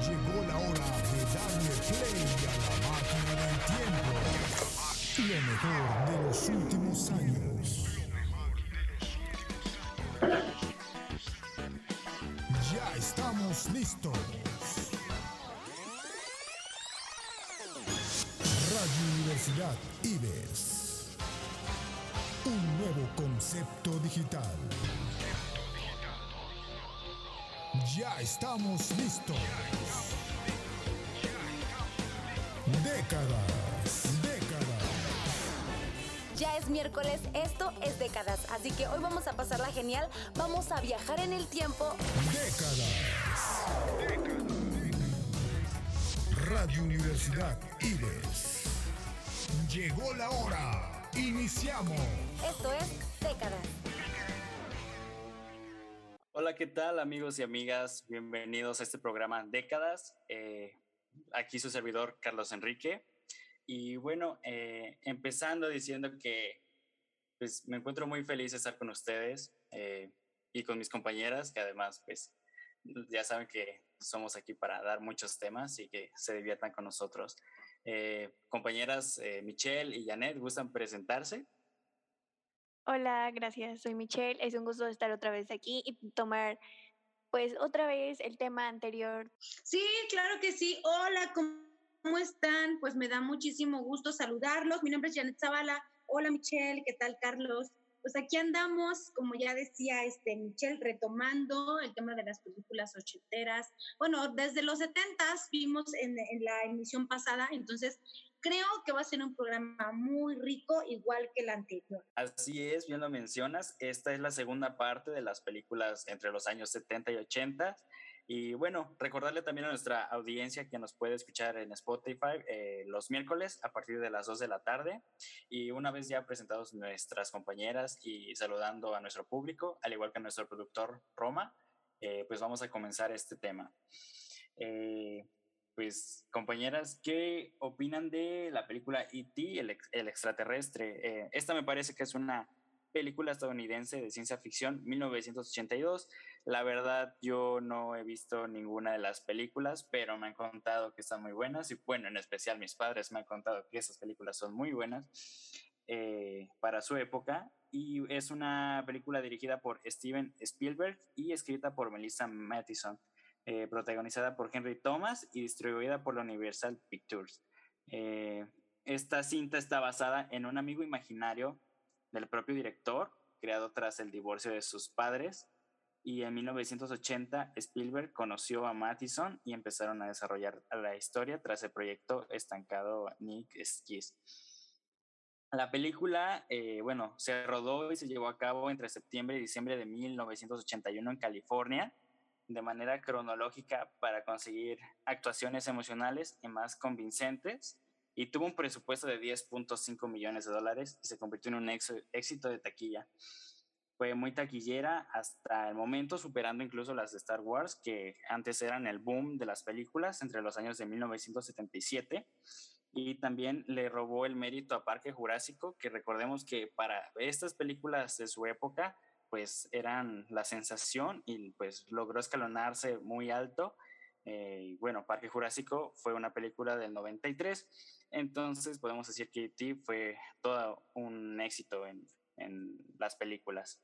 Llegó la hora de darle play a la máquina del tiempo. Lo mejor de los últimos años. Ya estamos listos. Radio Universidad Ives. Un nuevo concepto digital. Ya estamos listos. Décadas, décadas. Ya es miércoles, esto es décadas, así que hoy vamos a pasarla genial, vamos a viajar en el tiempo. Décadas. Radio Universidad Ives. Llegó la hora. Iniciamos. Esto es décadas. Hola, ¿qué tal amigos y amigas? Bienvenidos a este programa Décadas. Eh, aquí su servidor Carlos Enrique. Y bueno, eh, empezando diciendo que pues, me encuentro muy feliz de estar con ustedes eh, y con mis compañeras, que además pues ya saben que somos aquí para dar muchos temas y que se diviertan con nosotros. Compañeras Michelle y Janet, ¿gustan presentarse? Hola, gracias. Soy Michelle. Es un gusto estar otra vez aquí y tomar, pues, otra vez el tema anterior. Sí, claro que sí. Hola, ¿cómo están? Pues me da muchísimo gusto saludarlos. Mi nombre es Janet Zavala. Hola, Michelle. ¿Qué tal, Carlos? Pues aquí andamos, como ya decía este Michelle, retomando el tema de las películas ochenteras. Bueno, desde los setentas vimos en, en la emisión pasada, entonces creo que va a ser un programa muy rico, igual que el anterior. Así es, bien lo mencionas. Esta es la segunda parte de las películas entre los años 70 y 80. Y bueno, recordarle también a nuestra audiencia que nos puede escuchar en Spotify eh, los miércoles a partir de las 2 de la tarde. Y una vez ya presentados nuestras compañeras y saludando a nuestro público, al igual que a nuestro productor Roma, eh, pues vamos a comenzar este tema. Eh, pues compañeras, ¿qué opinan de la película E.T., el, ex- el extraterrestre? Eh, esta me parece que es una película estadounidense de ciencia ficción, 1982. La verdad, yo no he visto ninguna de las películas, pero me han contado que están muy buenas. Y bueno, en especial mis padres me han contado que esas películas son muy buenas eh, para su época. Y es una película dirigida por Steven Spielberg y escrita por Melissa Mathison, eh, protagonizada por Henry Thomas y distribuida por Universal Pictures. Eh, esta cinta está basada en un amigo imaginario del propio director, creado tras el divorcio de sus padres. Y en 1980 Spielberg conoció a Mathison y empezaron a desarrollar la historia tras el proyecto estancado Nick Skis. La película, eh, bueno, se rodó y se llevó a cabo entre septiembre y diciembre de 1981 en California, de manera cronológica para conseguir actuaciones emocionales y más convincentes y tuvo un presupuesto de 10.5 millones de dólares y se convirtió en un éxito de taquilla. Fue muy taquillera hasta el momento, superando incluso las de Star Wars, que antes eran el boom de las películas entre los años de 1977. Y también le robó el mérito a Parque Jurásico, que recordemos que para estas películas de su época, pues eran la sensación y pues logró escalonarse muy alto. Eh, bueno, Parque Jurásico fue una película del 93, entonces podemos decir que E.T. fue todo un éxito en, en las películas.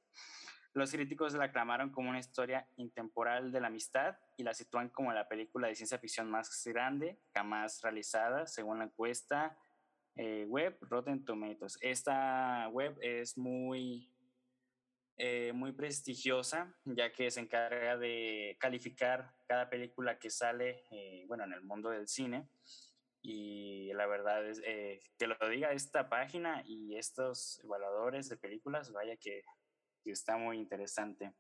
Los críticos la aclamaron como una historia intemporal de la amistad y la sitúan como la película de ciencia ficción más grande jamás realizada, según la encuesta eh, web Rotten Tomatoes. Esta web es muy, eh, muy prestigiosa, ya que se encarga de calificar cada película que sale, eh, bueno, en el mundo del cine. Y la verdad es eh, que lo diga esta página y estos evaluadores de películas, vaya que, que está muy interesante.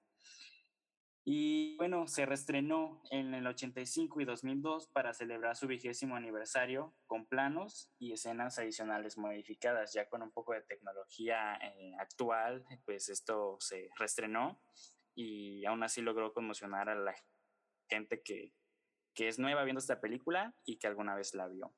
Y bueno, se reestrenó en el 85 y 2002 para celebrar su vigésimo aniversario con planos y escenas adicionales modificadas, ya con un poco de tecnología eh, actual, pues esto se reestrenó y aún así logró conmocionar a la gente que, que es nueva viendo esta película y que alguna vez la vio.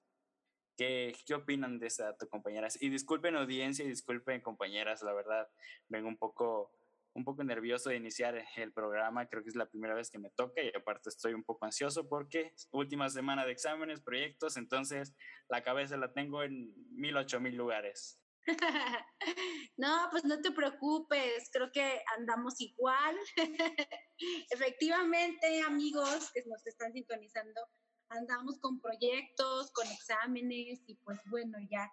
¿Qué, qué opinan de esta compañeras? Y disculpen audiencia y disculpen compañeras, la verdad, vengo un poco un poco nervioso de iniciar el programa, creo que es la primera vez que me toca y aparte estoy un poco ansioso porque última semana de exámenes, proyectos, entonces la cabeza la tengo en mil, ocho mil lugares. no, pues no te preocupes, creo que andamos igual. Efectivamente, amigos que nos están sintonizando, andamos con proyectos, con exámenes y pues bueno, ya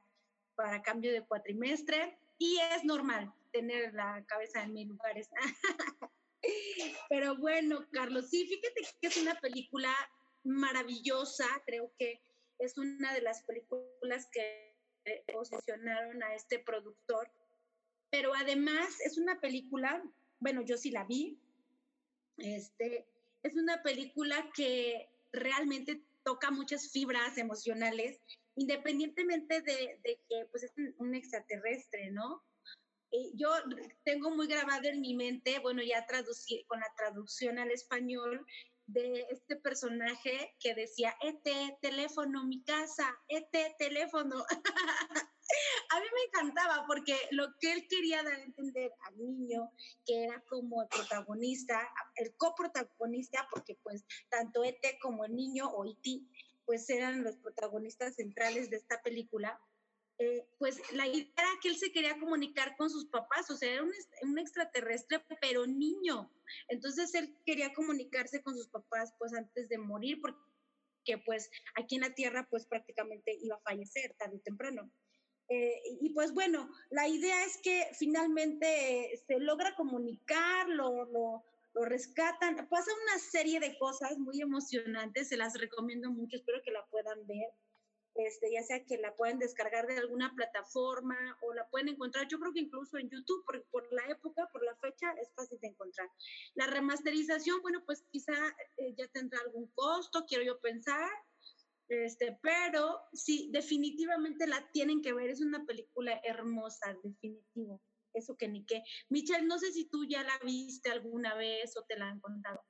para cambio de cuatrimestre y es normal tener la cabeza en mil lugares. Pero bueno, Carlos, sí, fíjate que es una película maravillosa, creo que es una de las películas que posicionaron a este productor, pero además es una película, bueno, yo sí la vi, este, es una película que realmente toca muchas fibras emocionales, independientemente de, que pues, es un extraterrestre, ¿no? Yo tengo muy grabado en mi mente, bueno, ya traducí con la traducción al español de este personaje que decía, ET, teléfono, mi casa, ET, teléfono. a mí me encantaba porque lo que él quería dar a entender al niño, que era como el protagonista, el coprotagonista, porque pues tanto ET como el niño o IT, pues eran los protagonistas centrales de esta película, eh, pues la idea era que él se quería comunicar con sus papás, o sea, era un, extraterrestre, pero niño. Entonces él quería comunicarse con sus papás pues antes de morir, porque pues aquí en la Tierra pues prácticamente iba a fallecer tarde o temprano. Eh, y pues bueno, la idea es que finalmente se logra comunicar, lo, lo, lo, rescatan, pasa una serie de cosas muy emocionantes, se las recomiendo mucho, espero que la puedan ver. Este, ya sea que la pueden descargar de alguna plataforma o la pueden encontrar, yo creo que incluso en YouTube, por, por la época, por la fecha, es fácil de encontrar. La remasterización, bueno, pues quizá eh, ya tendrá algún costo, quiero yo pensar, este, pero sí, definitivamente la tienen que ver, es una película hermosa, definitivo, eso que ni qué. Michelle, no sé si tú ya la viste alguna vez o te la han contado.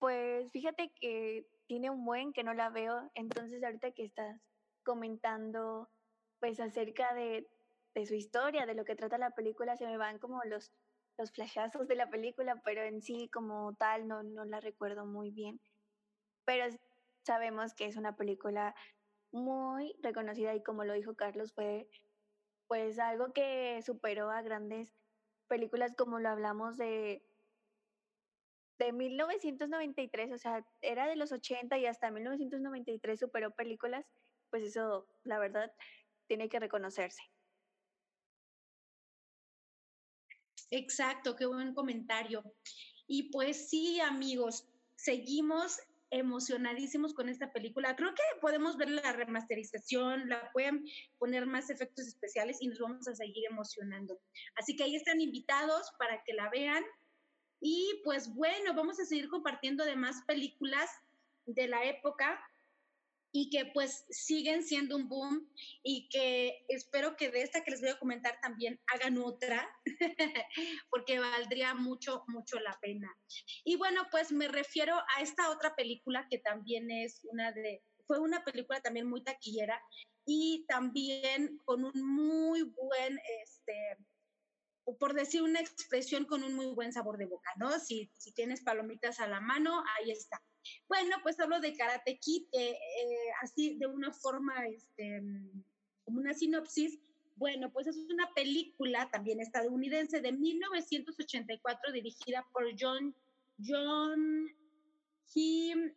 Pues fíjate que tiene un buen que no la veo, entonces ahorita que estás comentando pues acerca de, de su historia, de lo que trata la película, se me van como los, los flashazos de la película, pero en sí como tal no, no la recuerdo muy bien. Pero sabemos que es una película muy reconocida y como lo dijo Carlos, fue pues algo que superó a grandes películas como lo hablamos de de 1993, o sea, era de los 80 y hasta 1993 superó películas, pues eso, la verdad, tiene que reconocerse. Exacto, qué buen comentario. Y pues sí, amigos, seguimos emocionadísimos con esta película. Creo que podemos ver la remasterización, la pueden poner más efectos especiales y nos vamos a seguir emocionando. Así que ahí están invitados para que la vean y pues bueno, vamos a seguir compartiendo de más películas de la época y que pues siguen siendo un boom y que espero que de esta que les voy a comentar también hagan otra, porque valdría mucho, mucho la pena. Y bueno, pues me refiero a esta otra película que también es una de, fue una película también muy taquillera y también con un muy buen, este, por decir una expresión con un muy buen sabor de boca, ¿no? Si, si tienes palomitas a la mano, ahí está. Bueno, pues hablo de Karate Kid, eh, así de una forma, este, como una sinopsis. Bueno, pues es una película también estadounidense de 1984 dirigida por John, John Kim,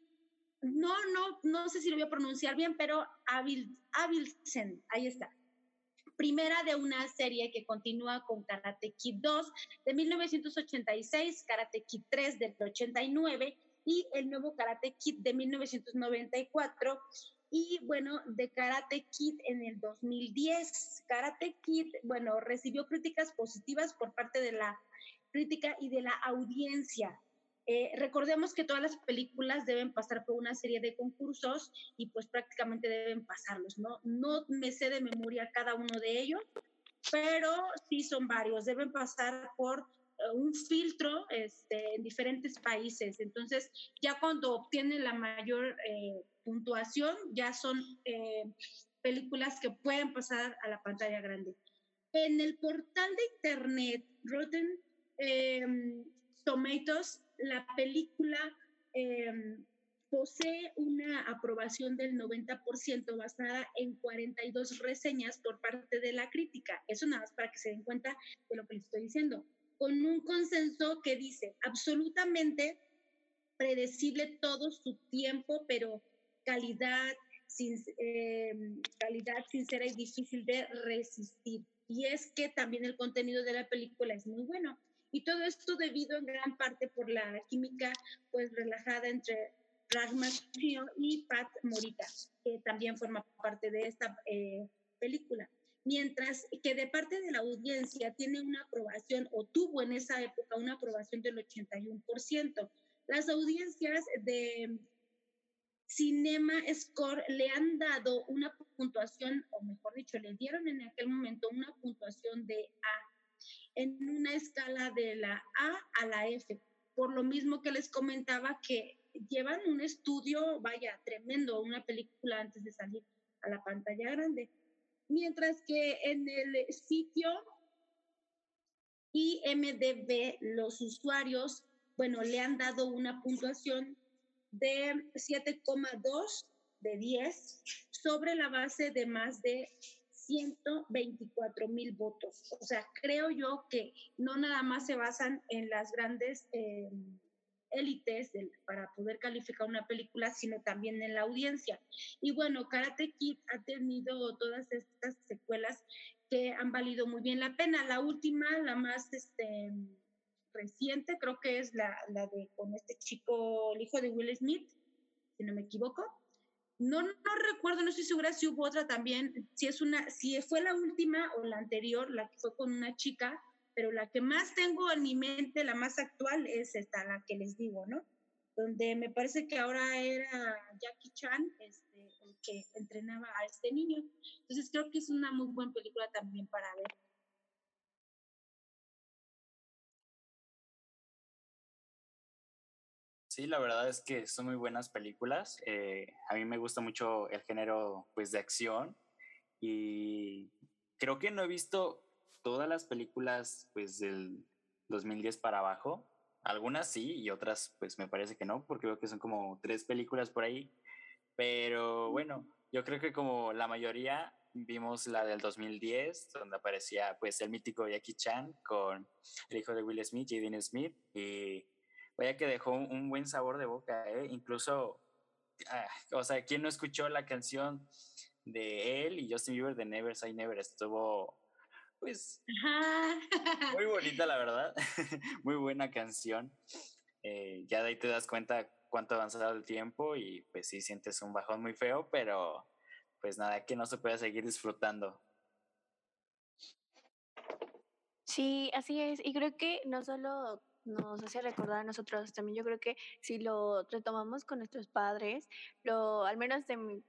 no, no, no sé si lo voy a pronunciar bien, pero Avil, Avilsen, ahí está primera de una serie que continúa con Karate Kid 2 de 1986, Karate Kid 3 del 89 y el nuevo Karate Kid de 1994 y bueno, de Karate Kid en el 2010. Karate Kid, bueno, recibió críticas positivas por parte de la crítica y de la audiencia. Eh, recordemos que todas las películas deben pasar por una serie de concursos y pues prácticamente deben pasarlos, ¿no? No me sé de memoria cada uno de ellos, pero sí son varios, deben pasar por eh, un filtro este, en diferentes países. Entonces, ya cuando obtienen la mayor eh, puntuación, ya son películas que pueden pasar a la pantalla grande. En el portal de internet Rotten em, Tomatoes, la película em, posee una aprobación del 90% basada en 42 reseñas por parte de la crítica. Eso nada más para que se den cuenta de lo que les estoy diciendo. Con un consenso que dice absolutamente predecible todo su tiempo, pero calidad, sin, em, calidad sincera y difícil de resistir. Y es que también el contenido de la película es muy bueno. Y todo esto debido en gran parte por la química pues relajada entre Ragnar y Pat Morita, que también forma parte de esta eh, película. Mientras que de parte de la audiencia tiene una aprobación o tuvo en esa época una aprobación del 81%. Las audiencias de Cinema Score le han dado una puntuación, o mejor dicho, le dieron en aquel momento una puntuación de A en una escala de la A a la F. Por lo mismo que les comentaba que llevan un estudio, vaya, tremendo, una película antes de salir a la pantalla grande. Mientras que en el sitio IMDB, los usuarios, bueno, le han dado una puntuación de 7,2 de 10 sobre la base de más de 124 mil votos. O sea, creo yo que no nada más se basan en las grandes eh, élites para poder calificar una película, sino también en la audiencia. Y bueno, Karate Kid ha tenido todas estas secuelas que han valido muy bien la pena. La última, la más este, reciente, creo que es la, la de con este chico, el hijo de Will Smith, si no me equivoco. No, no recuerdo, no estoy segura si hubo otra también, si es una, si fue la última o la anterior, la que fue con una chica, pero la que más tengo en mi mente, la más actual, es esta, la que les digo, ¿no? Donde me parece que ahora era Jackie Chan, este, el que entrenaba a este niño. Entonces creo que es una muy buena película también para ver. Sí, la verdad es que son muy buenas películas. Eh, a mí me gusta mucho el género pues, de acción y creo que no he visto todas las películas pues del 2010 para abajo. Algunas sí y otras pues me parece que no, porque veo que son como tres películas por ahí. Pero bueno, yo creo que como la mayoría vimos la del 2010, donde aparecía pues el mítico Jackie Chan con el hijo de Will Smith, Jaden Smith, y vaya que dejó un, buen sabor de boca, ¿eh? Incluso, ah, o sea, ¿quién no escuchó la canción de él y Justin Bieber de Never Say Never? Estuvo pues muy bonita, la verdad. muy buena canción. Eh, ya de ahí te das cuenta cuánto ha avanzado el tiempo y pues sí sientes un bajón muy feo, pero pues nada, que no se puede seguir disfrutando. Sí, así es. Y creo que no solo nos hace recordar a nosotros, también yo creo que si lo retomamos con nuestros padres, lo, al menos de mi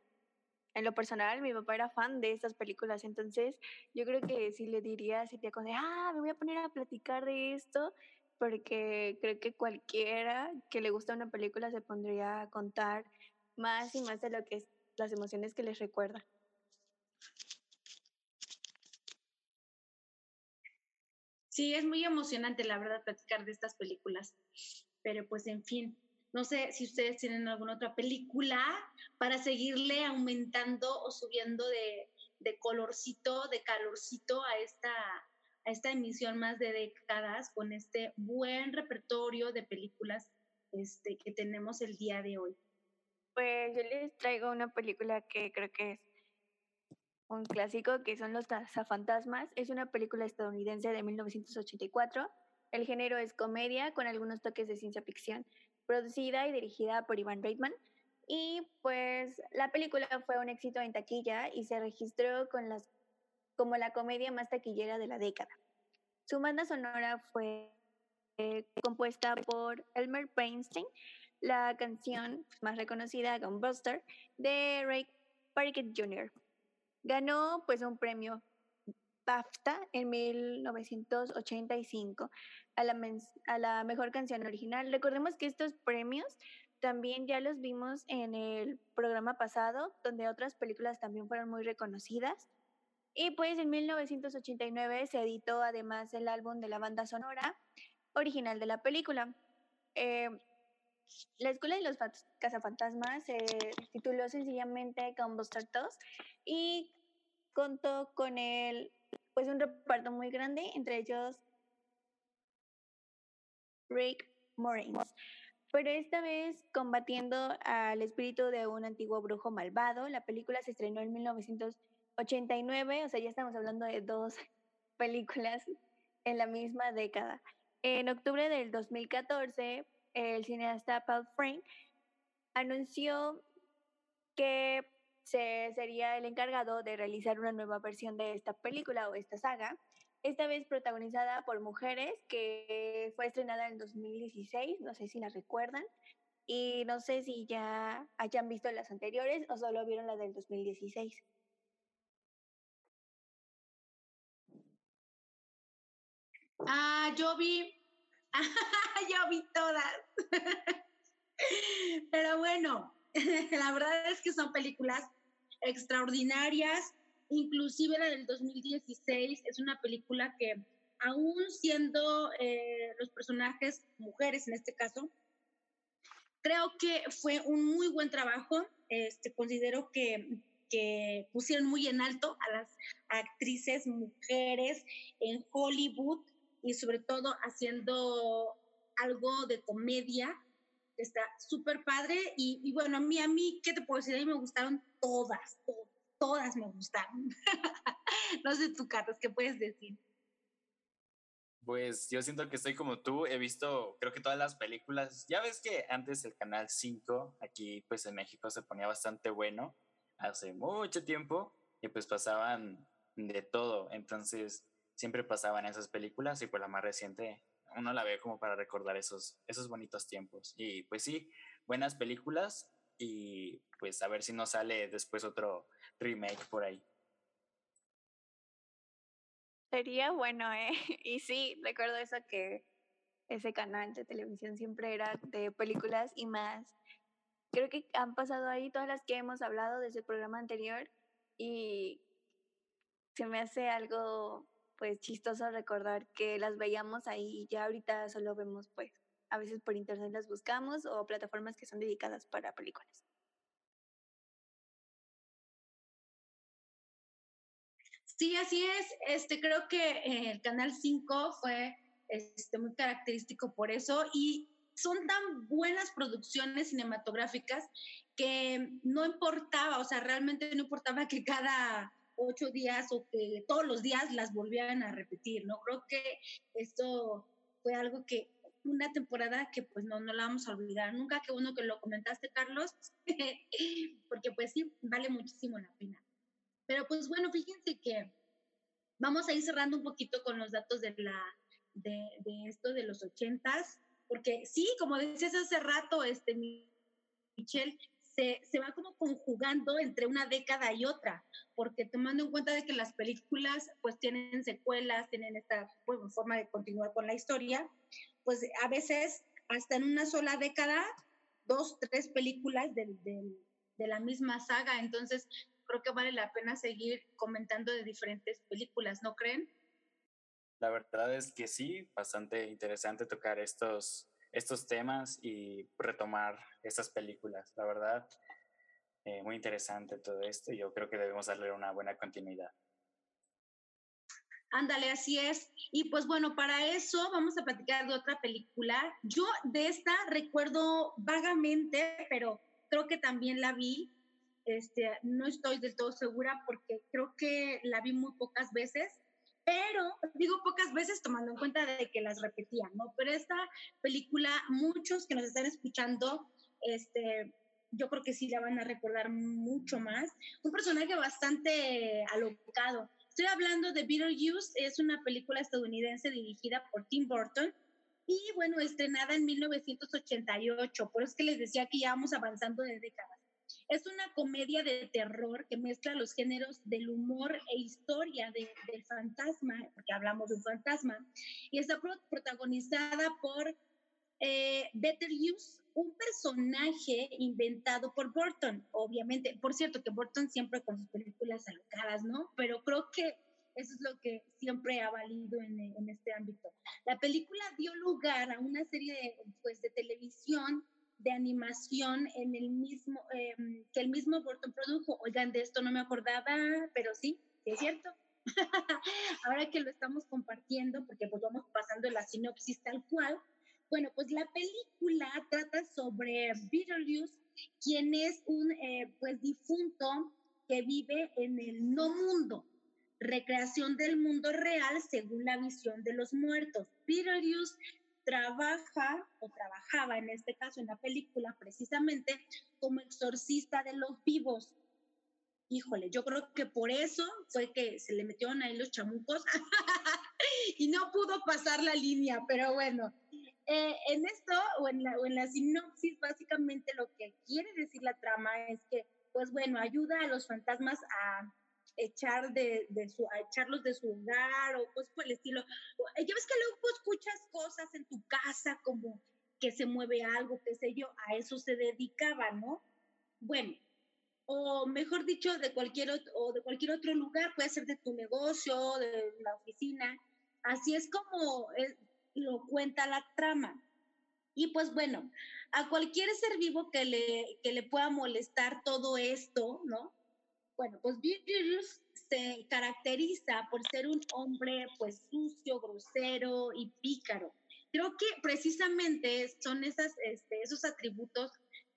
en lo personal, mi papá era fan de estas películas, entonces yo creo que si le diría así te de, ah, me voy a poner a platicar de esto, porque creo que cualquiera que le gusta una película se pondría a contar más y más de lo que es las emociones que les recuerda. Sí, es muy emocionante, la verdad, platicar de estas películas. Pero pues, en fin, no sé si ustedes tienen alguna otra película para seguirle aumentando o subiendo de, colorcito, de calorcito a esta, a esta emisión más de décadas con este buen repertorio de películas este, que tenemos el día de hoy. Pues yo les traigo una película que creo que es un clásico, que son Los Cazafantasmas. Es una película estadounidense de 1984. El género es comedia con algunos toques de ciencia ficción producida y dirigida por Ivan Reitman. Y pues la película fue un éxito en taquilla y se registró con las, como la comedia más taquillera de la década. Su banda sonora fue eh, compuesta por Elmer Bernstein, la canción más reconocida, Gunbuster, de Ray Parker Jr. Ganó pues un premio BAFTA en 1985 a la, a la mejor canción original. Recordemos que estos premios también ya los vimos en el programa pasado, donde otras películas también fueron muy reconocidas. Y pues en 1989 se editó además el álbum de la banda sonora original de la película. Eh, la Escuela de los Cazafantasmas se tituló sencillamente Gunbuster 2 y contó con el, pues un reparto muy grande, entre ellos Rick Moranis. Pero esta vez combatiendo al espíritu de un antiguo brujo malvado, la película se estrenó en 1989, o sea, ya estamos hablando de dos películas en la misma década. En octubre del 2014, el cineasta Paul Frank anunció que se sería el encargado de realizar una nueva versión de esta película o esta saga, esta vez protagonizada por mujeres, que fue estrenada en 2016, no sé si la recuerdan, y no sé si ya hayan visto las anteriores o solo vieron la del 2016. Ah, yo vi, yo vi todas. Pero bueno, la verdad es que son películas extraordinarias, inclusive la del 2016 es una película que aún siendo eh, los personajes mujeres en este caso, creo que fue un muy buen trabajo. Este, considero que, que pusieron muy en alto a las actrices mujeres en Hollywood y sobre todo haciendo algo de comedia está súper padre y, bueno, a mí, a mí, ¿qué te puedo decir? A mí me gustaron todas, todas, me gustaron. no sé tú, Carlos, ¿qué puedes decir? Pues yo siento que estoy como tú, he visto creo que todas las películas, ya ves que antes el canal 5 aquí pues en México se ponía bastante bueno, hace mucho tiempo, y pues pasaban de todo, entonces siempre pasaban esas películas y pues la más reciente uno la ve como para recordar esos, esos bonitos tiempos. Y pues sí, buenas películas y pues a ver si no sale después otro remake por ahí. Sería bueno, ¿eh? Y sí, recuerdo eso que ese canal de televisión siempre era de películas y más. Creo que han pasado ahí todas las que hemos hablado desde el programa anterior y se me hace algo pues chistoso recordar que las veíamos ahí y ya ahorita solo vemos pues a veces por internet las buscamos o plataformas que son dedicadas para películas. Sí, así es. Este, creo que el Canal 5 fue este, muy característico por eso y son tan buenas producciones cinematográficas que no importaba, o sea, realmente no importaba que cada ocho días o que todos los días las volvieran a repetir, ¿no? Creo que esto fue algo que, una temporada que pues no, no la vamos a olvidar nunca, que uno que lo comentaste, Carlos, porque pues sí, vale muchísimo la pena. Pero pues bueno, fíjense que vamos a ir cerrando un poquito con los datos de, la, de, de esto de los ochentas, porque sí, como decías hace rato, este, Michelle, se, va como conjugando entre una década y otra, porque tomando en cuenta de que las películas pues tienen secuelas, tienen esta forma de continuar con la historia, pues a veces hasta en una sola década, dos, tres películas de, de la misma saga, entonces creo que vale la pena seguir comentando de diferentes películas, ¿no creen? La verdad es que sí, bastante interesante tocar estos estos temas y retomar estas películas. La verdad, eh, muy interesante todo esto yo creo que debemos darle una buena continuidad. Ándale, así es. Y pues bueno, para eso vamos a platicar de otra película. Yo de esta recuerdo vagamente, pero creo que también la vi. Este, no estoy del todo segura porque creo que la vi muy pocas veces pero digo pocas veces tomando en cuenta de que las repetían, ¿no? Pero esta película, muchos que nos están escuchando, este, yo creo que sí la van a recordar mucho más. Un personaje bastante alocado. Estoy hablando de Beetlejuice, es una película estadounidense dirigida por Tim Burton y bueno, estrenada en 1988. Por eso es que les decía que ya vamos avanzando de décadas. Es una comedia de terror que mezcla los géneros del humor e historia de, del fantasma, porque hablamos de un fantasma, y está protagonizada por eh, Better Use, un personaje inventado por Burton, obviamente. Por cierto, que Burton siempre con sus películas alocadas, ¿no? Pero creo que eso es lo que siempre ha valido en, en este ámbito. La película dio lugar a una serie de, pues, de televisión de animación en el mismo, em, que el mismo Burton produjo. Oigan, de esto no me acordaba, pero sí, es cierto. Ahora que lo estamos compartiendo, porque pues vamos pasando la sinopsis tal cual. Bueno, pues la película trata sobre Beetlejuice, quien es un eh, pues difunto que vive en el no mundo, recreación del mundo real según la visión de los muertos. Beetlejuice trabaja o trabajaba en este caso en la película precisamente como exorcista de los vivos. Híjole, yo creo que por eso fue que se le metieron ahí los chamucos y no pudo pasar la línea, pero bueno, eh, en esto en, la, o en la sinopsis básicamente lo que quiere decir la trama es que, pues bueno, ayuda a los fantasmas a echar de, de, su, a echarlos de su hogar o pues por el estilo. Ya ves que luego escuchas cosas en tu casa como que se mueve algo, qué sé yo, a eso se dedicaba, ¿no? Bueno, o mejor dicho, de cualquier, otro, o de cualquier otro lugar, puede ser de tu negocio, de la oficina. Así es como es, lo cuenta la trama. Y pues bueno, a cualquier ser vivo que le, que le pueda molestar todo esto, ¿no? Bueno, pues Beetlejuice se caracteriza por ser un hombre pues sucio, grosero y pícaro. Creo que precisamente son esas, este, esos atributos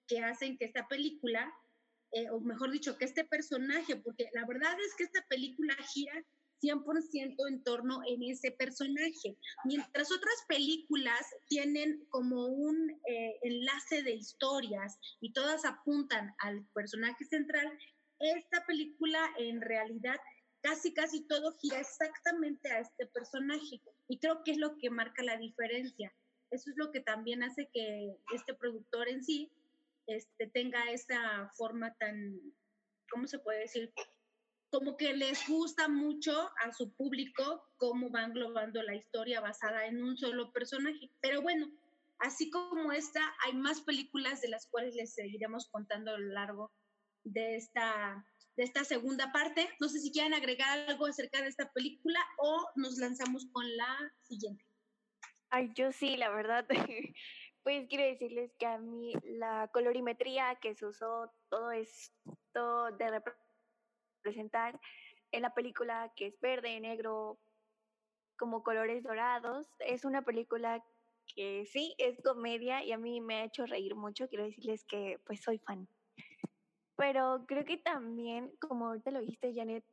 que hacen que esta película, eh, o mejor dicho, que este personaje, porque la verdad es que esta película gira 100% en torno en ese personaje, mientras otras películas tienen como un eh, enlace de historias y todas apuntan al personaje central, esta película en realidad casi, casi todo gira exactamente a este personaje y creo que es lo que marca la diferencia. Eso es lo que también hace que este productor en sí este, tenga esa forma tan, ¿cómo se puede decir? Como que les gusta mucho a su público cómo va englobando la historia basada en un solo personaje. Pero bueno, así como esta, hay más películas de las cuales les seguiremos contando a lo largo de esta, de esta segunda parte. No sé si quieren agregar algo acerca de esta película o nos lanzamos con la siguiente. Ay, yo sí, la verdad. Pues quiero decirles que a mí la colorimetría que se usó, todo esto de representar en la película que es verde, negro, como colores dorados, es una película que sí es comedia y a mí me ha hecho reír mucho. Quiero decirles que pues soy fan. Pero creo que también, como ahorita lo dijiste, Janet,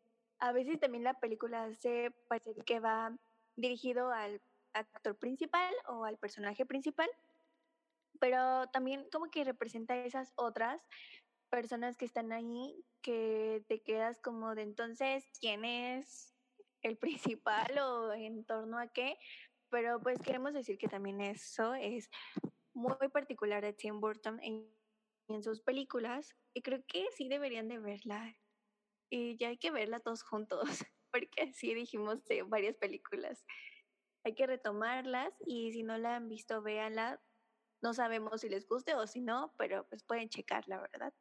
a veces también la película se parece que va dirigido al actor principal o al personaje principal, pero también como que representa a esas otras personas que están ahí que te quedas como de entonces, ¿quién es el principal o en torno a qué? Pero pues queremos decir que también eso es muy particular de Tim Burton en sus películas y creo que sí deberían de verla. Y ya hay que verla todos juntos, porque así dijimos de varias películas. Hay que retomarlas y si no la han visto, véanla. No sabemos si les guste o si no, pero pues pueden checarla, ¿verdad?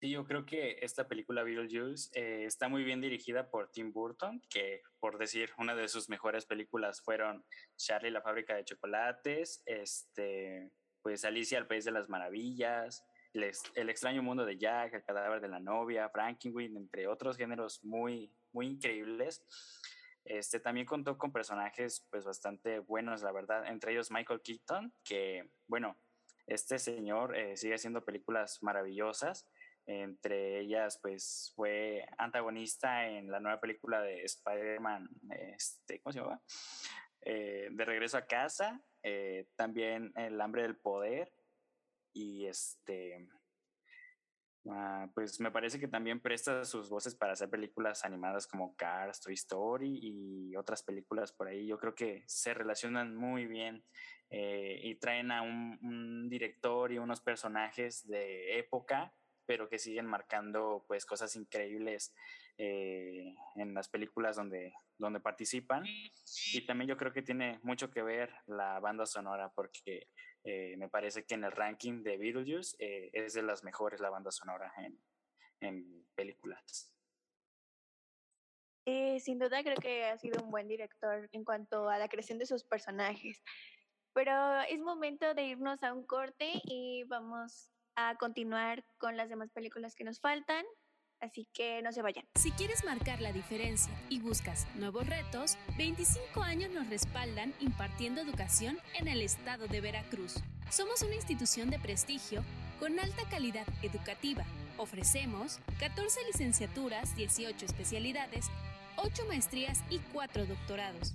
Sí, yo creo que esta película Beetlejuice eh, está muy bien dirigida por Tim Burton, que por decir una de sus mejores películas fueron Charlie la fábrica de chocolates, este, pues Alicia al País de las Maravillas, el, extraño mundo de Jack, el cadáver de la novia, Frankenweenie, entre otros géneros muy, muy increíbles. Este también contó con personajes pues bastante buenos, la verdad, entre ellos Michael Keaton, que bueno, este señor eh, sigue haciendo películas maravillosas, entre ellas pues fue antagonista en la nueva película de Spider-Man, este, ¿cómo se llama? Eh, de regreso a casa, eh, también El hambre del poder y este, uh, pues me parece que también presta sus voces para hacer películas animadas como Cars, Toy Story y otras películas por ahí. Yo creo que se relacionan muy bien eh, y traen a un, director y unos personajes de época, pero que siguen marcando pues cosas increíbles eh, en las películas donde, donde participan. Y también yo creo que tiene mucho que ver la banda sonora porque eh, me parece que en el ranking de Beetlejuice eh, es de las mejores la banda sonora en, en películas. sin duda creo que ha sido un buen director en cuanto a la creación de sus personajes. Pero es momento de irnos a un corte y vamos a continuar con las demás películas que nos faltan. Así que no se vayan. Si quieres marcar la diferencia y buscas nuevos retos, 25 años nos respaldan impartiendo educación en el estado de Veracruz. Somos una institución de prestigio con alta calidad educativa. Ofrecemos 14 licenciaturas, 18 especialidades, 8 maestrías y 4 doctorados.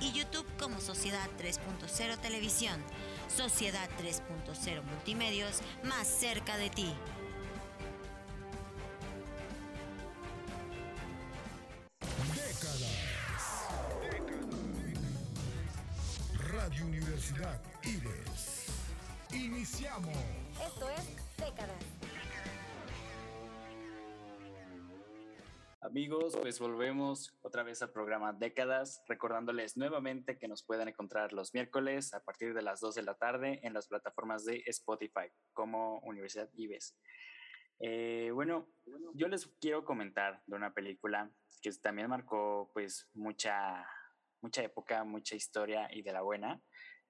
y YouTube como Sociedad 3.0 Televisión. Sociedad 3.0 Multimedios, más cerca de ti. Décadas. Radio Universidad Ives. Iniciamos. Esto es Décadas. Amigos, pues volvemos otra vez al programa Décadas, recordándoles nuevamente que nos pueden encontrar los miércoles a partir de las 2 de la tarde en las plataformas de Spotify como Universidad Ives. Eh, bueno, yo les quiero comentar de una película que también marcó pues mucha, mucha época, mucha historia y de la buena,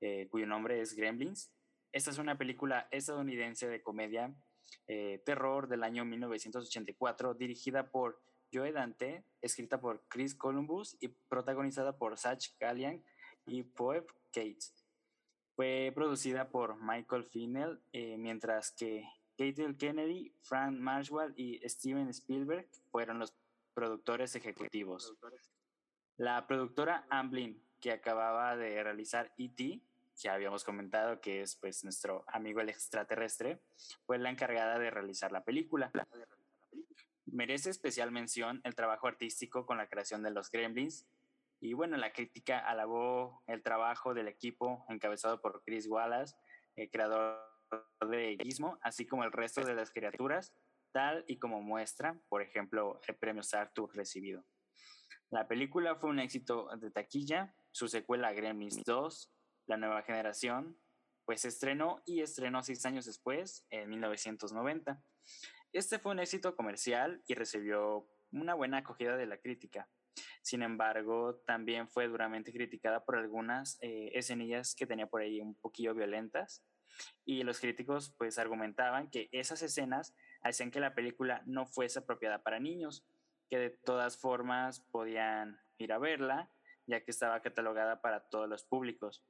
eh, cuyo nombre es Gremlins. Esta es una película estadounidense de comedia, eh, terror del año 1984, dirigida por Joe Dante, escrita por Chris Columbus y protagonizada por Satch Gallian y Poe Cates. Fue producida por Michael Finnell, eh, mientras que Katie Kennedy, Frank Marshall y Steven Spielberg fueron los productores ejecutivos. La productora Amblin, que acababa de realizar E.T., que habíamos comentado que es pues nuestro amigo el extraterrestre, fue la encargada de realizar la película. Merece especial mención el trabajo artístico con la creación de los Gremlins. Y bueno, la crítica alabó el trabajo del equipo encabezado por Chris Wallace, el creador de Gizmo, así como el resto de las criaturas, tal y como muestra, por ejemplo, el premio Sartur recibido. La película fue un éxito de taquilla, su secuela Gremlins 2 La nueva generación, pues estrenó y estrenó seis años después, en 1990. Este fue un éxito comercial y recibió una buena acogida de la crítica. Sin embargo, también fue duramente criticada por algunas eh, escenillas que tenía por ahí un poquillo violentas y los críticos pues argumentaban que esas escenas hacían que la película no fuese apropiada para niños, que de todas formas podían ir a verla, ya que estaba catalogada para todos los públicos.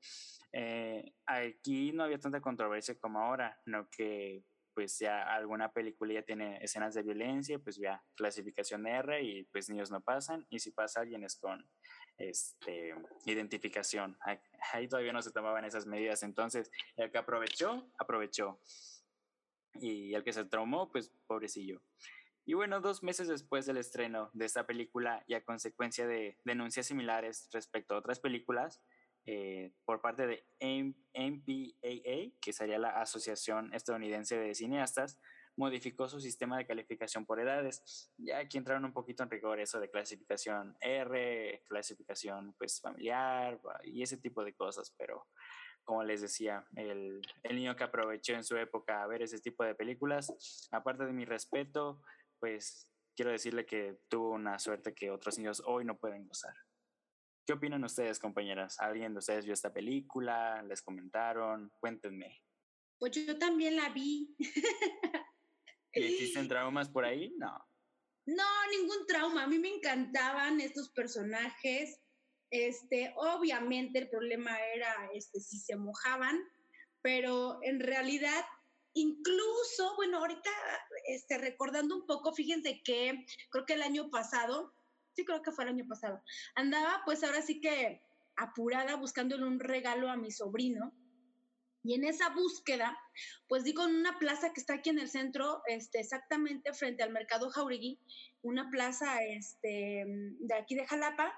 Eh, aquí no había tanta controversia como ahora, no que pues ya alguna película ya tiene escenas de violencia, pues ya clasificación R y pues niños no pasan, y si pasa alguien es con este, identificación. Ahí todavía no se tomaban esas medidas, entonces el que aprovechó, aprovechó. Y el que se traumó, pues pobrecillo. Y bueno, dos meses después del estreno de esta película y a consecuencia de denuncias similares respecto a otras películas, eh, por parte de MPAA, que sería la Asociación Estadounidense de Cineastas, modificó su sistema de calificación por edades. Ya aquí entraron un poquito en rigor eso de clasificación R, clasificación pues familiar y ese tipo de cosas, pero como les decía, el, el niño que aprovechó en su época a ver ese tipo de películas, aparte de mi respeto, pues quiero decirle que tuvo una suerte que otros niños hoy no pueden gozar. ¿Qué opinan ustedes, compañeras? ¿Alguien de ustedes vio esta película? ¿Les comentaron? Cuéntenme. Pues yo también la vi. ¿Y existen traumas por ahí? No. No, ningún trauma. A mí me encantaban estos personajes. Este, obviamente el problema era este, si se mojaban, pero en realidad, incluso, bueno, ahorita este, recordando un poco, fíjense que creo que el año pasado sí creo que fue el año pasado, andaba pues ahora sí que apurada buscándole un regalo a mi sobrino. Y en esa búsqueda, pues di con una plaza que está aquí en el centro, este, exactamente frente al Mercado Jauregui, una plaza este, de aquí de Jalapa,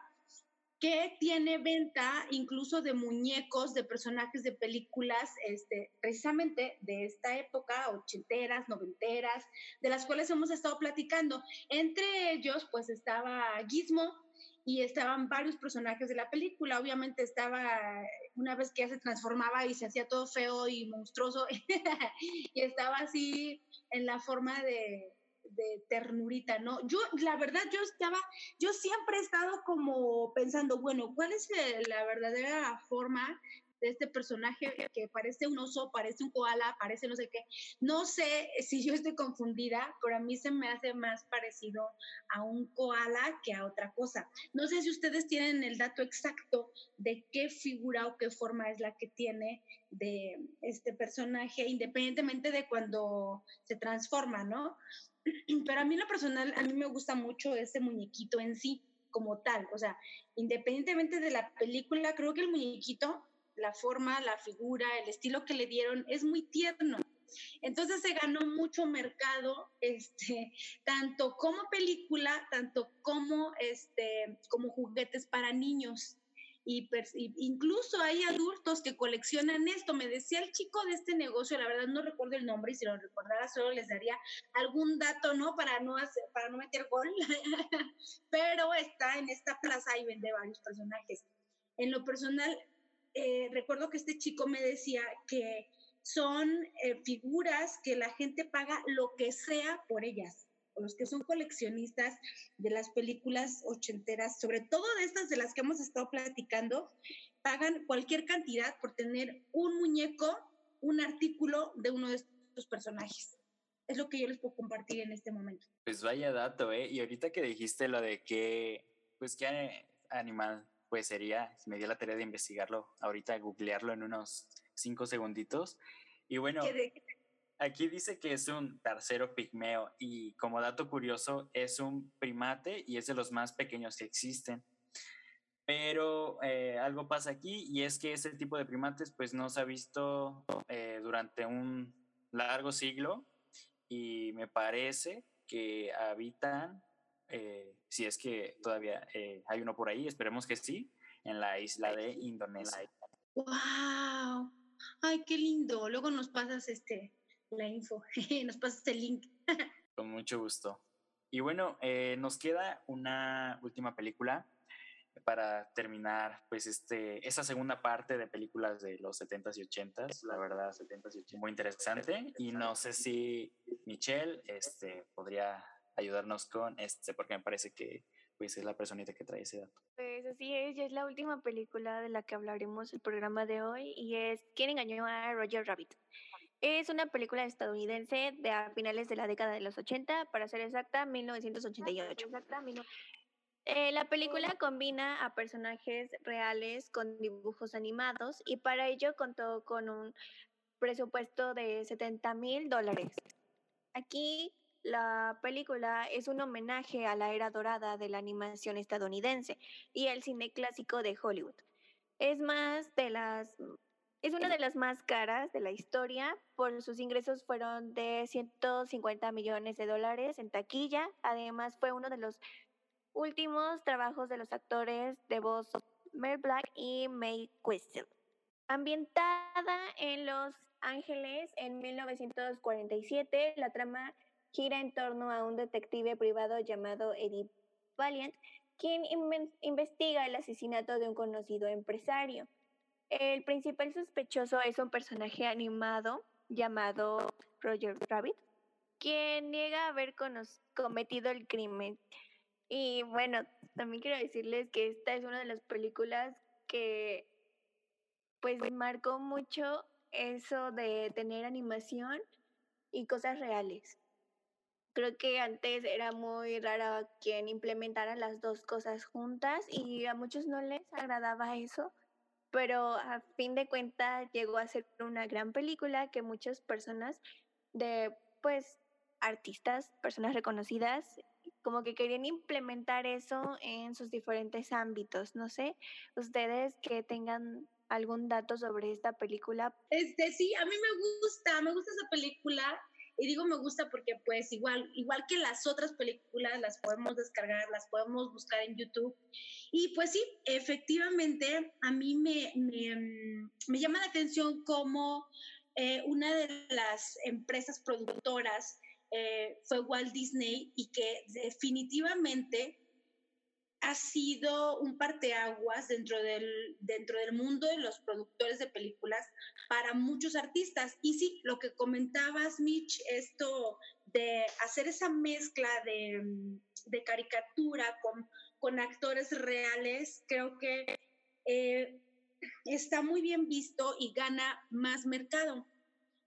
que tiene venta incluso de muñecos de personajes de películas, este, precisamente de esta época, ochenteras, noventeras, de las cuales hemos estado platicando. Entre ellos, pues estaba Gizmo y estaban varios personajes de la película. Obviamente estaba, una vez que ya se transformaba y se hacía todo feo y monstruoso, y estaba así en la forma de, de ternurita, ¿no? Yo, la verdad, yo estaba, yo siempre he estado como pensando, bueno, ¿cuál es la verdadera forma de este personaje que parece un oso, parece un koala, parece no sé qué. No sé si yo estoy confundida, pero a mí se me hace más parecido a un koala que a otra cosa. No sé si ustedes tienen el dato exacto de qué figura o qué forma es la que tiene de este personaje, independientemente de cuando se transforma, ¿no? Pero a mí lo personal, a mí me gusta mucho ese muñequito en sí, como tal. O sea, independientemente de la película, creo que el muñequito, la forma, la figura, el estilo que le dieron, es muy tierno. Entonces se ganó mucho mercado, este, tanto como película, tanto como, este, como juguetes para niños y, incluso hay adultos que coleccionan esto. Me decía el chico de este negocio, la verdad no recuerdo el nombre y si lo recordara solo les daría algún dato, ¿no? Para no, hacer, para no meter gol, pero está en esta plaza y vende varios personajes. En lo personal, eh, recuerdo que este chico me decía que son eh, figuras que la gente paga lo que sea por ellas los que son coleccionistas de las películas ochenteras, sobre todo de estas de las que hemos estado platicando, pagan cualquier cantidad por tener un muñeco, un artículo de uno de estos personajes. Es lo que yo les puedo compartir en este momento. Pues vaya dato, ¿eh? Y ahorita que dijiste lo de que, pues qué animal pues sería, me dio la tarea de investigarlo, ahorita googlearlo en unos cinco segunditos. Y bueno, Aquí dice que es un tercero pigmeo y como dato curioso es un primate y es de los más pequeños que existen. Pero eh, algo pasa aquí y es que ese tipo de primates pues no se ha visto eh, durante un largo siglo y me parece que habitan, eh, si es que todavía hay uno por ahí, esperemos que sí, en la isla de Indonesia. ¡Wow! ¡Ay, qué lindo! Luego nos pasas este, la info. Nos pasas el link. Con mucho gusto. Y bueno, eh, nos queda una última película. para terminar pues este esa segunda parte de películas de los 70s y 80s, la verdad, 70s y 80s, muy interesante y no sé si Michelle este podría ayudarnos con este porque me parece que pues es la personita que trae ese dato. Pues así es, ya es la última película de la que hablaremos el programa de hoy y es ¿Quién engañó a Roger Rabbit? Es una película estadounidense de a finales de la década de los 80, para ser exacta, 1988. Eh, la película combina a personajes reales con dibujos animados y para ello contó con un presupuesto de 70 mil dólares. Aquí la película es un homenaje a la era dorada de la animación estadounidense y al cine clásico de Hollywood. Es más de las es una de las más caras de la historia, por sus ingresos fueron de 150 millones de dólares en taquilla. Además, fue uno de los últimos trabajos de los actores de voz Mel Black y May Whistle. Ambientada en Los Ángeles en 1947, la trama gira en torno a un detective privado llamado Eddie Valiant, quien investiga el asesinato de un conocido empresario. El principal sospechoso es un personaje animado llamado Roger Rabbit, quien niega haber cometido el crimen. Y bueno, también quiero decirles que esta es una de las películas que pues marcó mucho eso de tener animación y cosas reales. Creo que antes era muy rara quien implementara las dos cosas juntas y a muchos no les agradaba eso pero a fin de cuentas llegó a ser una gran película que muchas personas de, pues, artistas, personas reconocidas, como que querían implementar eso en sus diferentes ámbitos. No sé, ustedes que tengan algún dato sobre esta película. Este, sí, a mí me gusta, me gusta esa película. Y digo me gusta porque pues igual, igual que las otras películas las podemos descargar, las podemos buscar en YouTube. Y pues sí, efectivamente a mí me, me, mm, llama la atención cómo eh, una de las empresas productoras eh, fue Walt Disney y que definitivamente ha sido un parteaguas dentro del, dentro del mundo de los productores de películas para muchos artistas. Y sí, lo que comentabas, Mitch, esto de hacer esa mezcla de, de caricatura con, con, actores reales, creo que eh, está muy bien visto y gana más mercado.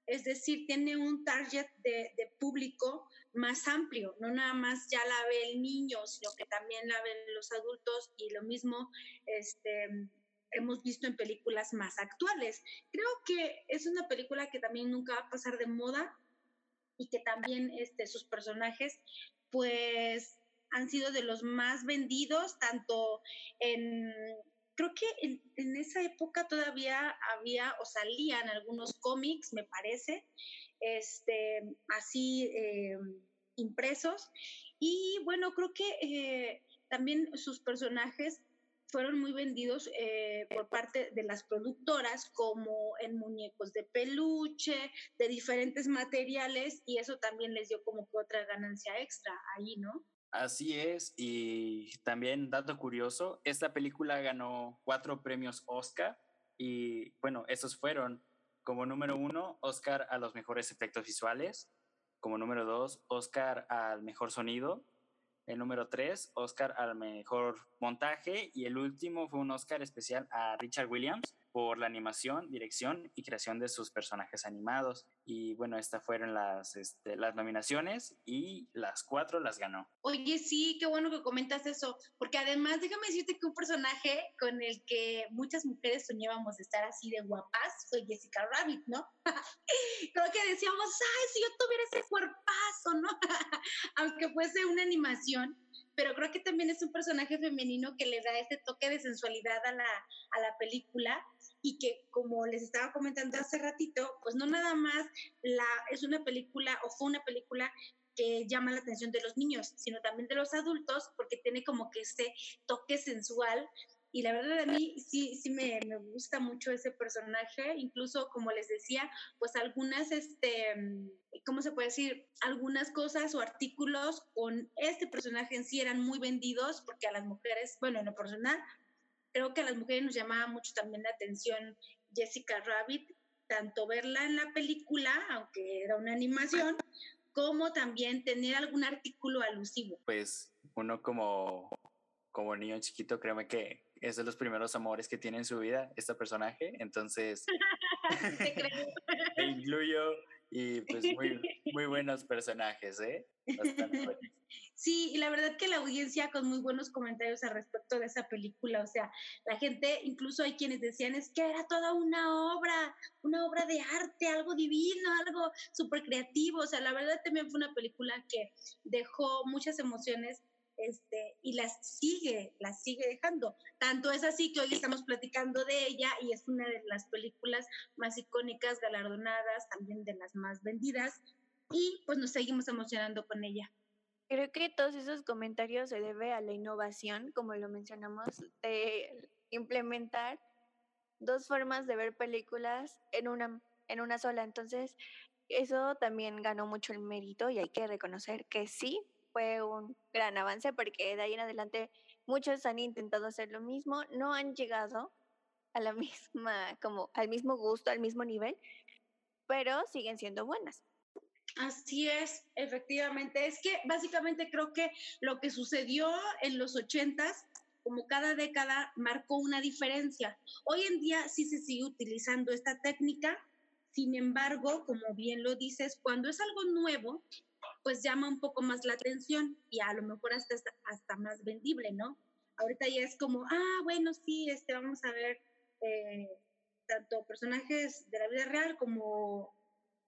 Es decir, tiene un target de, de público más amplio, no nada más ya la ve el niño, sino que también la ven los adultos y lo mismo este, hemos visto en películas más actuales. Creo que es una película que también nunca va a pasar de moda y que también este, sus personajes pues han sido de los más vendidos, tanto en, creo que en, esa época todavía había o salían algunos cómics, me parece, este, así eh, impresos. Y bueno, creo que eh, también sus personajes fueron muy vendidos eh, por parte de las productoras como en muñecos de peluche, de diferentes materiales y eso también les dio como que otra ganancia extra ahí, ¿no? Así es, y también dato curioso, esta película ganó cuatro premios Oscar y bueno, esos fueron como número uno, Oscar a los mejores efectos visuales. Como número dos, Oscar al mejor sonido. El número tres, Oscar al mejor montaje. Y el último fue un Oscar especial a Richard Williams por la animación, dirección y creación de sus personajes animados. Y bueno, estas fueron las, este, las nominaciones y las cuatro las ganó. Oye, sí, qué bueno que comentas eso, porque además déjame decirte que un personaje con el que muchas mujeres soñábamos estar así de guapas fue Jessica Rabbit, ¿no? Creo que decíamos, ay, si yo tuviera ese cuerpazo, ¿no? Aunque fuese una animación pero creo que también es un personaje femenino que le da ese toque de sensualidad a la, a la película y que como les estaba comentando hace ratito, pues no nada más la, es una película o fue una película que llama la atención de los niños, sino también de los adultos, porque tiene como que ese toque sensual y la verdad a mí sí, sí me, me, gusta mucho ese personaje, incluso como les decía, pues algunas, este, ¿cómo se puede decir? Algunas cosas o artículos con este personaje en sí eran muy vendidos porque a las mujeres, bueno, en lo personal, creo que a las mujeres nos llamaba mucho también la atención Jessica Rabbit, tanto verla en la película, aunque era una animación, como también tener algún artículo alusivo. Pues uno como, como niño chiquito, créeme que es de los primeros amores que tiene en su vida este personaje, entonces te incluyo y pues muy, muy buenos personajes, ¿eh? Sí, y la verdad que la audiencia con muy buenos comentarios al respecto de esa película, o sea, la gente, incluso hay quienes decían, es que era toda una obra, una obra de arte, algo divino, algo súper creativo, o sea, la verdad también fue una película que dejó muchas emociones este, y las sigue, las sigue dejando. Tanto es así que hoy estamos platicando de ella y es una de las películas más icónicas, galardonadas, también de las más vendidas y pues nos seguimos emocionando con ella. Creo que todos esos comentarios se debe a la innovación, como lo mencionamos, de implementar dos formas de ver películas en una, en una sola. Entonces, eso también ganó mucho el mérito y hay que reconocer que sí, fue un gran avance porque de ahí en adelante muchos han intentado hacer lo mismo, no han llegado a la misma, como al mismo gusto, al mismo nivel, pero siguen siendo buenas. Así es, efectivamente. Es que básicamente creo que lo que sucedió en los ochentas, como cada década, marcó una diferencia. Hoy en día sí se sigue utilizando esta técnica, sin embargo, como bien lo dices, cuando es algo nuevo, pues llama un poco más la atención y a lo mejor hasta, hasta más vendible, ¿no? Ahorita ya es como, ah, bueno, sí, este, vamos a ver eh, tanto personajes de la vida real como,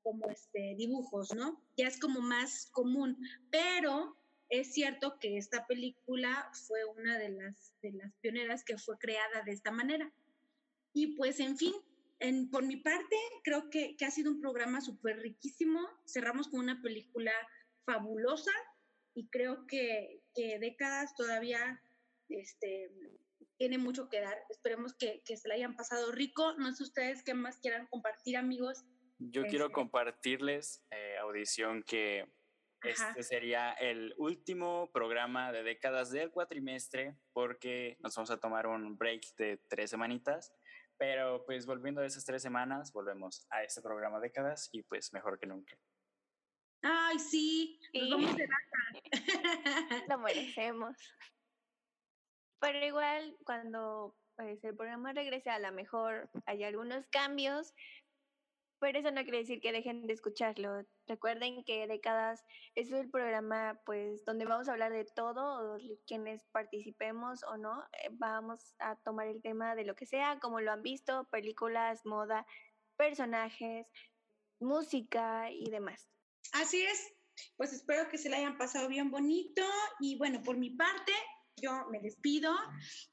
como este, dibujos, ¿no? Ya es como más común, pero es cierto que esta película fue una de las, de las pioneras que fue creada de esta manera. Y pues, en fin, en, por mi parte, creo que, que ha sido un programa súper riquísimo. Cerramos con una película fabulosa y creo que, que décadas todavía este, tiene mucho que dar. Esperemos que, que, se la hayan pasado rico. No sé ustedes qué más quieran compartir, amigos. Yo quiero este compartirles, eh, audición, que este sería el último programa de décadas del cuatrimestre porque nos vamos a tomar un break de tres semanitas. Pero pues volviendo a esas tres semanas, volvemos a este programa décadas y pues mejor que nunca. Ay, sí, nos vamos de Lo merecemos. Pero igual, cuando pues, el programa regrese, a lo mejor hay algunos cambios, pero eso no quiere decir que dejen de escucharlo. Recuerden que Décadas es el programa pues donde vamos a hablar de todo, quienes participemos o no, eh, vamos a tomar el tema de lo que sea, como lo han visto, películas, moda, personajes, música y demás. Así es, pues espero que se la hayan pasado bien bonito y bueno, por mi parte, yo me despido.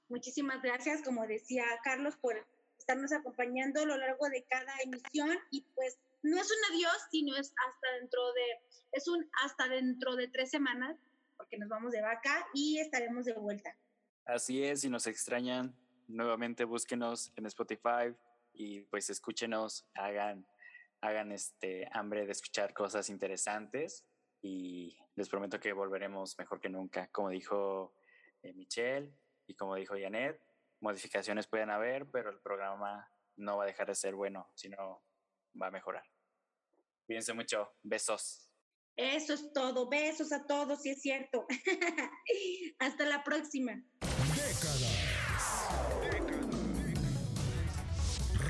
Muchísimas gracias, como decía Carlos, por estarnos acompañando a lo largo de cada emisión y pues no es un adiós, sino es hasta dentro de, es un hasta dentro de tres semanas, porque nos vamos de vaca y estaremos de vuelta. Así es, si nos extrañan, nuevamente búsquenos en Spotify y pues escúchenos, hagan hagan este hambre de escuchar cosas interesantes y les prometo que volveremos mejor que nunca. Como dijo eh, Michelle y como dijo Janet, modificaciones pueden haber, pero el programa no va a dejar de ser bueno, sino va a mejorar. Cuídense mucho. Besos. Eso es todo. Besos a todos, si es cierto. Hasta la próxima.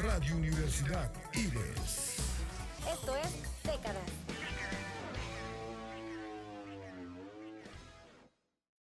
Radio Universidad Ives. Esto es Décadas.